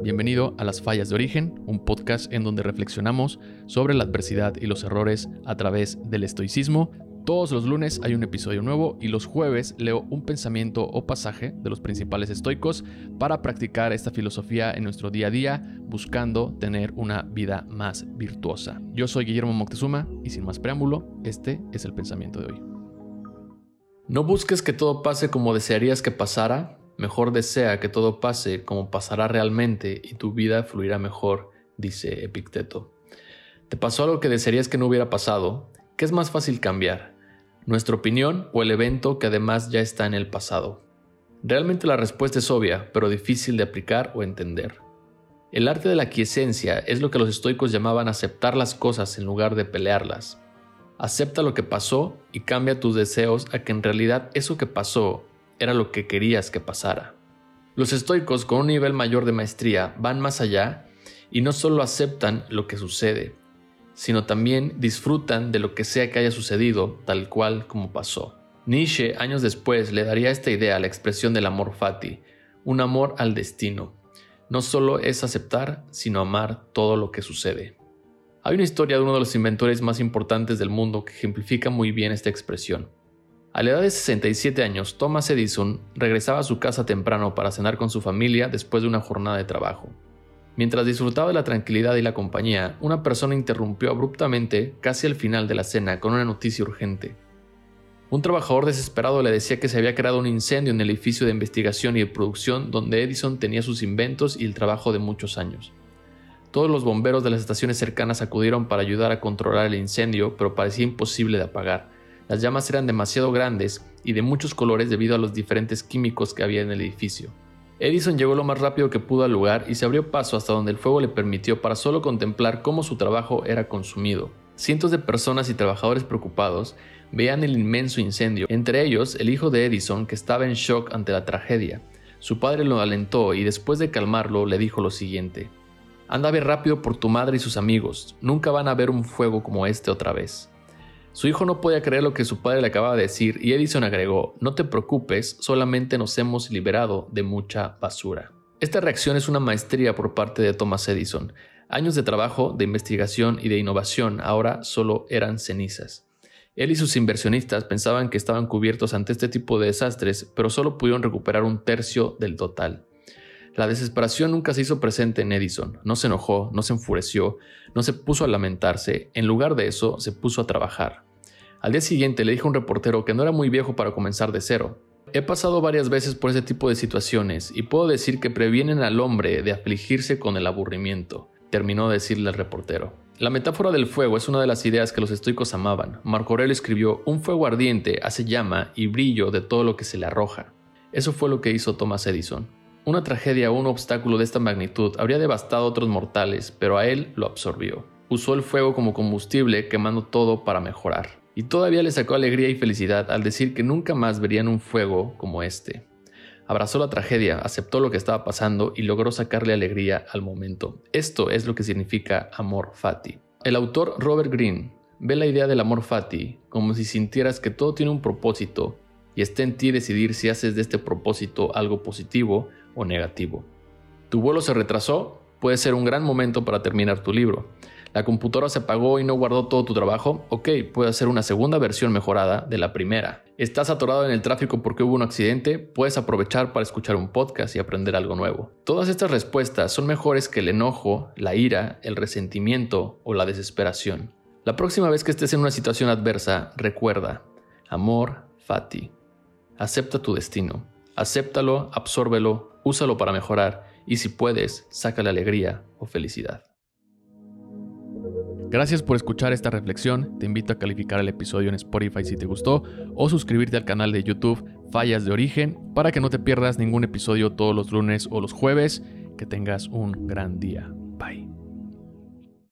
Bienvenido a Las Fallas de Origen, un podcast en donde reflexionamos sobre la adversidad y los errores a través del estoicismo. Todos los lunes hay un episodio nuevo y los jueves leo un pensamiento o pasaje de los principales estoicos para practicar esta filosofía en nuestro día a día, buscando tener una vida más virtuosa. Yo soy Guillermo Moctezuma y sin más preámbulo, este es el pensamiento de hoy. No busques que todo pase como desearías que pasara, Mejor desea que todo pase como pasará realmente y tu vida fluirá mejor, dice Epicteto. ¿Te pasó algo que desearías que no hubiera pasado? ¿Qué es más fácil cambiar? ¿Nuestra opinión o el evento que además ya está en el pasado? Realmente la respuesta es obvia, pero difícil de aplicar o entender. El arte de la quiesencia es lo que los estoicos llamaban aceptar las cosas en lugar de pelearlas. Acepta lo que pasó y cambia tus deseos a que en realidad eso que pasó era lo que querías que pasara. Los estoicos con un nivel mayor de maestría van más allá y no solo aceptan lo que sucede, sino también disfrutan de lo que sea que haya sucedido tal cual como pasó. Nietzsche años después le daría esta idea a la expresión del amor fati, un amor al destino. No solo es aceptar, sino amar todo lo que sucede. Hay una historia de uno de los inventores más importantes del mundo que ejemplifica muy bien esta expresión. A la edad de 67 años, Thomas Edison regresaba a su casa temprano para cenar con su familia después de una jornada de trabajo. Mientras disfrutaba de la tranquilidad y la compañía, una persona interrumpió abruptamente, casi al final de la cena, con una noticia urgente. Un trabajador desesperado le decía que se había creado un incendio en el edificio de investigación y de producción donde Edison tenía sus inventos y el trabajo de muchos años. Todos los bomberos de las estaciones cercanas acudieron para ayudar a controlar el incendio, pero parecía imposible de apagar las llamas eran demasiado grandes y de muchos colores debido a los diferentes químicos que había en el edificio. Edison llegó lo más rápido que pudo al lugar y se abrió paso hasta donde el fuego le permitió para solo contemplar cómo su trabajo era consumido. Cientos de personas y trabajadores preocupados veían el inmenso incendio, entre ellos el hijo de Edison que estaba en shock ante la tragedia. Su padre lo alentó y después de calmarlo le dijo lo siguiente. Anda a ver rápido por tu madre y sus amigos, nunca van a ver un fuego como este otra vez. Su hijo no podía creer lo que su padre le acababa de decir y Edison agregó, no te preocupes, solamente nos hemos liberado de mucha basura. Esta reacción es una maestría por parte de Thomas Edison. Años de trabajo, de investigación y de innovación ahora solo eran cenizas. Él y sus inversionistas pensaban que estaban cubiertos ante este tipo de desastres, pero solo pudieron recuperar un tercio del total. La desesperación nunca se hizo presente en Edison, no se enojó, no se enfureció, no se puso a lamentarse, en lugar de eso se puso a trabajar. Al día siguiente le dijo a un reportero que no era muy viejo para comenzar de cero. He pasado varias veces por ese tipo de situaciones y puedo decir que previenen al hombre de afligirse con el aburrimiento, terminó de decirle al reportero. La metáfora del fuego es una de las ideas que los estoicos amaban. Marco Aurelio escribió, un fuego ardiente hace llama y brillo de todo lo que se le arroja. Eso fue lo que hizo Thomas Edison. Una tragedia o un obstáculo de esta magnitud habría devastado a otros mortales, pero a él lo absorbió. Usó el fuego como combustible, quemando todo para mejorar y todavía le sacó alegría y felicidad al decir que nunca más verían un fuego como este. Abrazó la tragedia, aceptó lo que estaba pasando y logró sacarle alegría al momento. Esto es lo que significa amor fati. El autor Robert Greene ve la idea del amor fati como si sintieras que todo tiene un propósito y está en ti decidir si haces de este propósito algo positivo o negativo. Tu vuelo se retrasó, puede ser un gran momento para terminar tu libro. La computadora se apagó y no guardó todo tu trabajo. Ok, puede ser una segunda versión mejorada de la primera. Estás atorado en el tráfico porque hubo un accidente, puedes aprovechar para escuchar un podcast y aprender algo nuevo. Todas estas respuestas son mejores que el enojo, la ira, el resentimiento o la desesperación. La próxima vez que estés en una situación adversa, recuerda, amor, fati. Acepta tu destino. Acéptalo, absórbelo, úsalo para mejorar y si puedes, sácale alegría o felicidad. Gracias por escuchar esta reflexión. Te invito a calificar el episodio en Spotify si te gustó o suscribirte al canal de YouTube Fallas de Origen para que no te pierdas ningún episodio todos los lunes o los jueves. Que tengas un gran día.